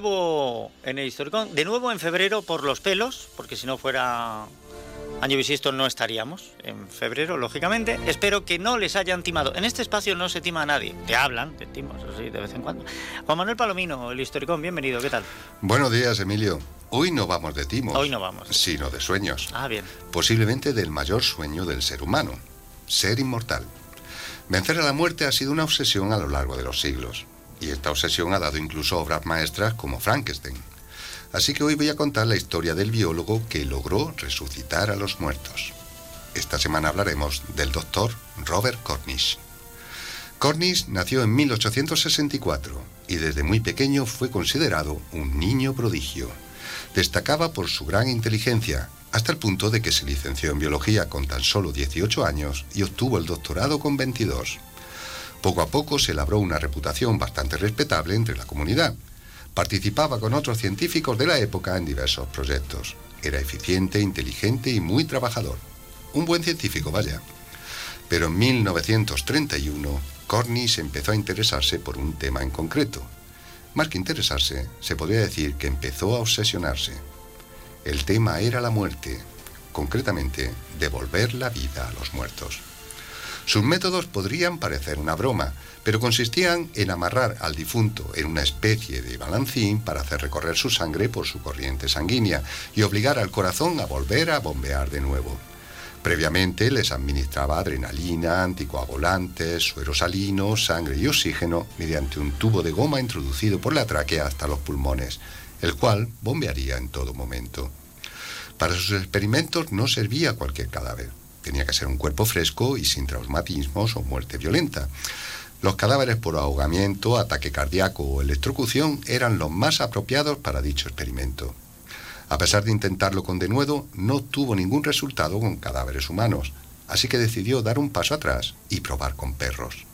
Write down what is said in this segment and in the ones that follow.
nuevo en el Historicón, de nuevo en febrero por los pelos, porque si no fuera año bisisto no estaríamos en febrero, lógicamente. Espero que no les hayan timado. En este espacio no se tima a nadie. Te hablan, te timos, así, de vez en cuando. Juan Manuel Palomino, el Historicón, bienvenido, ¿qué tal? Buenos días, Emilio. Hoy no vamos de timos. Hoy no vamos. Sino de sueños. Ah, bien. Posiblemente del mayor sueño del ser humano, ser inmortal. Vencer a la muerte ha sido una obsesión a lo largo de los siglos. Y esta obsesión ha dado incluso obras maestras como Frankenstein. Así que hoy voy a contar la historia del biólogo que logró resucitar a los muertos. Esta semana hablaremos del doctor Robert Cornish. Cornish nació en 1864 y desde muy pequeño fue considerado un niño prodigio. Destacaba por su gran inteligencia, hasta el punto de que se licenció en biología con tan solo 18 años y obtuvo el doctorado con 22. Poco a poco se labró una reputación bastante respetable entre la comunidad. Participaba con otros científicos de la época en diversos proyectos. Era eficiente, inteligente y muy trabajador. Un buen científico, vaya. Pero en 1931, Cornish empezó a interesarse por un tema en concreto. Más que interesarse, se podría decir que empezó a obsesionarse. El tema era la muerte, concretamente devolver la vida a los muertos. Sus métodos podrían parecer una broma, pero consistían en amarrar al difunto en una especie de balancín para hacer recorrer su sangre por su corriente sanguínea y obligar al corazón a volver a bombear de nuevo. Previamente les administraba adrenalina, anticoagulantes, suero salino, sangre y oxígeno mediante un tubo de goma introducido por la tráquea hasta los pulmones, el cual bombearía en todo momento. Para sus experimentos no servía cualquier cadáver. Tenía que ser un cuerpo fresco y sin traumatismos o muerte violenta. Los cadáveres por ahogamiento, ataque cardíaco o electrocución eran los más apropiados para dicho experimento. A pesar de intentarlo con denuedo, no tuvo ningún resultado con cadáveres humanos, así que decidió dar un paso atrás y probar con perros.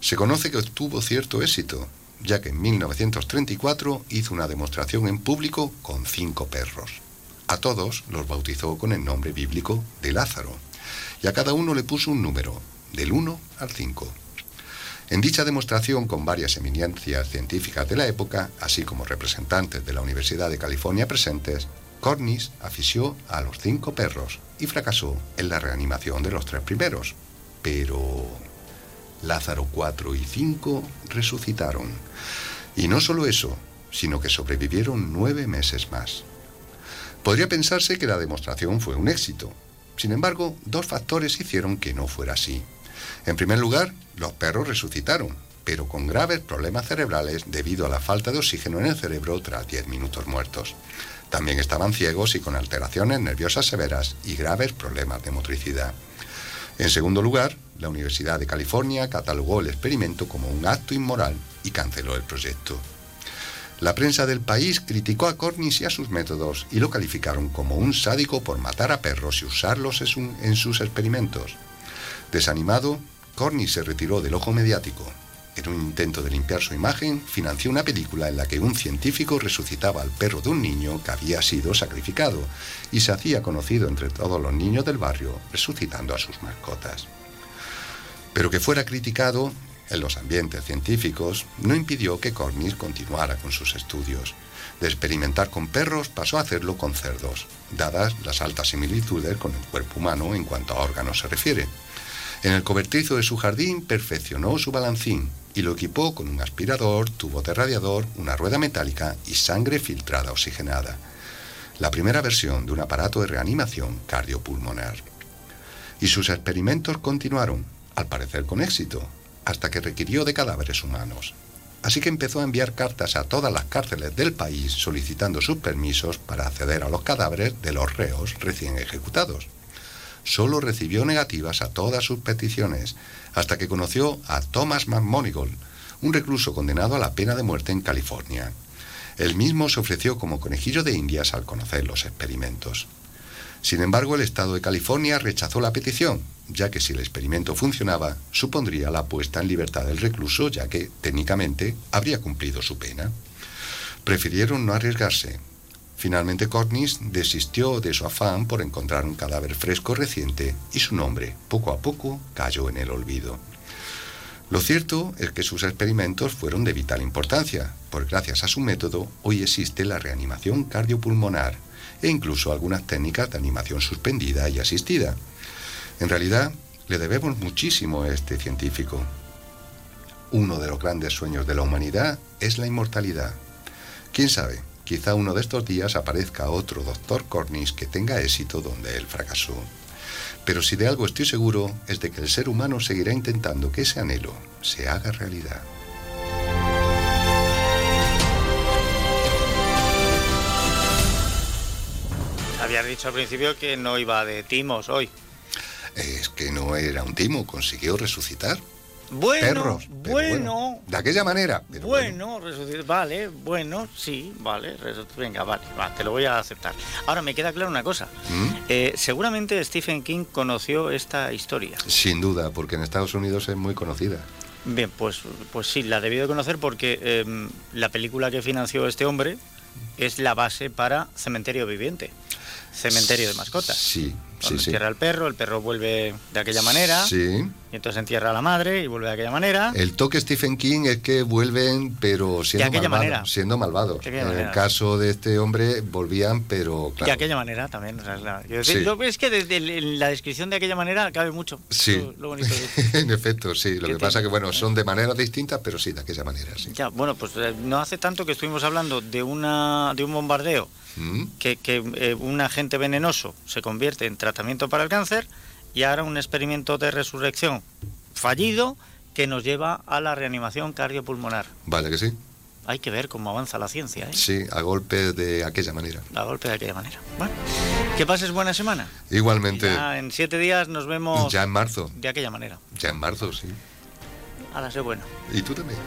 Se conoce que obtuvo cierto éxito, ya que en 1934 hizo una demostración en público con cinco perros. A todos los bautizó con el nombre bíblico de Lázaro y a cada uno le puso un número, del 1 al 5. En dicha demostración, con varias eminencias científicas de la época, así como representantes de la Universidad de California presentes, Cornish afició a los cinco perros y fracasó en la reanimación de los tres primeros. Pero Lázaro 4 y 5 resucitaron. Y no solo eso, sino que sobrevivieron nueve meses más. Podría pensarse que la demostración fue un éxito, sin embargo, dos factores hicieron que no fuera así. En primer lugar, los perros resucitaron, pero con graves problemas cerebrales debido a la falta de oxígeno en el cerebro tras 10 minutos muertos. También estaban ciegos y con alteraciones nerviosas severas y graves problemas de motricidad. En segundo lugar, la Universidad de California catalogó el experimento como un acto inmoral y canceló el proyecto. La prensa del país criticó a Cornish y a sus métodos y lo calificaron como un sádico por matar a perros y usarlos en sus experimentos. Desanimado, Cornish se retiró del ojo mediático. En un intento de limpiar su imagen, financió una película en la que un científico resucitaba al perro de un niño que había sido sacrificado y se hacía conocido entre todos los niños del barrio, resucitando a sus mascotas. Pero que fuera criticado en los ambientes científicos no impidió que Cornish continuara con sus estudios. De experimentar con perros pasó a hacerlo con cerdos, dadas las altas similitudes con el cuerpo humano en cuanto a órganos se refiere. En el cobertizo de su jardín perfeccionó su balancín y lo equipó con un aspirador, tubo de radiador, una rueda metálica y sangre filtrada oxigenada. La primera versión de un aparato de reanimación cardiopulmonar. Y sus experimentos continuaron, al parecer con éxito, hasta que requirió de cadáveres humanos. Así que empezó a enviar cartas a todas las cárceles del país solicitando sus permisos para acceder a los cadáveres de los reos recién ejecutados. Solo recibió negativas a todas sus peticiones, hasta que conoció a Thomas McMonigal, un recluso condenado a la pena de muerte en California. Él mismo se ofreció como conejillo de indias al conocer los experimentos. Sin embargo, el Estado de California rechazó la petición ya que si el experimento funcionaba, supondría la puesta en libertad del recluso, ya que, técnicamente, habría cumplido su pena. Prefirieron no arriesgarse. Finalmente Cornish desistió de su afán por encontrar un cadáver fresco reciente y su nombre, poco a poco, cayó en el olvido. Lo cierto es que sus experimentos fueron de vital importancia, pues gracias a su método hoy existe la reanimación cardiopulmonar e incluso algunas técnicas de animación suspendida y asistida. En realidad, le debemos muchísimo a este científico. Uno de los grandes sueños de la humanidad es la inmortalidad. ¿Quién sabe? Quizá uno de estos días aparezca otro doctor Cornish que tenga éxito donde él fracasó. Pero si de algo estoy seguro es de que el ser humano seguirá intentando que ese anhelo se haga realidad. Habías dicho al principio que no iba de timos hoy. Es que no era un timo, consiguió resucitar. Bueno, Perros, bueno, De aquella manera. pero bueno, vale, bueno, sí, vale, venga, vale, va, te lo voy a aceptar. Ahora me queda claro una cosa. ¿Mm? Eh, seguramente Stephen King conoció esta historia. Sin duda, porque en Estados Unidos es muy conocida. Bien, pues, pues sí, la debió de conocer porque em, la película que financió este hombre es la base para Cementerio Viviente, Cementerio de Mascotas. Sí, sí, sí. entierra al perro, el perro vuelve de aquella manera, Sí. y entonces entierra a la madre y vuelve de aquella manera. El toque Stephen King es que vuelven, pero siendo aquella malvados. manera. Siendo malvados. De en manera. el caso de este hombre, volvían, pero claro. De aquella manera también. o sea, es, decir, Sí. es que desde la descripción de aquella manera cabe mucho. Sí. Lo, lo bonito de- en efecto, sí. Lo ¿Qué que pasa tiene? que, bueno, son de maneras distintas, pero sí, de aquella manera, sí. Ya, bueno, pues eh, no hace tanto que estuvimos hablando de, una, de un bombardeo ¿Mm? que, que, eh, un agente venenoso se convierte en tratamiento para el cáncer y ahora un experimento de resurrección fallido que nos lleva a la reanimación cardiopulmonar. Vale que sí. Hay que ver cómo avanza la ciencia, ¿eh? Sí, a golpe de aquella manera. A golpe de aquella manera. Bueno, que pases buena semana. Igualmente, Ya en siete días nos vemos ya en marzo. de aquella manera. Ya en marzo, sí. A la sé bueno. Y tú también.